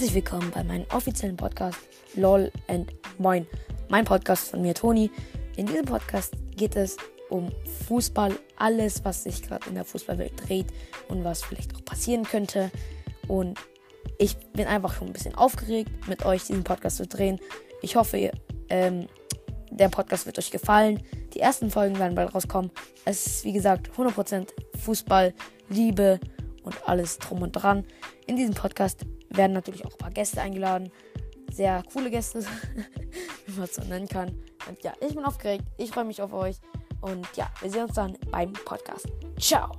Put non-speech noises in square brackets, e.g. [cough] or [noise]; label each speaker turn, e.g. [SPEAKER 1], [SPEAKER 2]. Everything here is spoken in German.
[SPEAKER 1] Herzlich willkommen bei meinem offiziellen Podcast LOL and Moin. Mein Podcast von mir, Toni. In diesem Podcast geht es um Fußball, alles, was sich gerade in der Fußballwelt dreht und was vielleicht auch passieren könnte. Und ich bin einfach schon ein bisschen aufgeregt, mit euch diesen Podcast zu drehen. Ich hoffe, ihr, ähm, der Podcast wird euch gefallen. Die ersten Folgen werden bald rauskommen. Es ist, wie gesagt, 100% Fußball, Liebe und alles drum und dran. In diesem Podcast werden natürlich auch ein paar Gäste eingeladen. Sehr coole Gäste, [laughs] wie man es so nennen kann. Und ja, ich bin aufgeregt. Ich freue mich auf euch. Und ja, wir sehen uns dann beim Podcast. Ciao.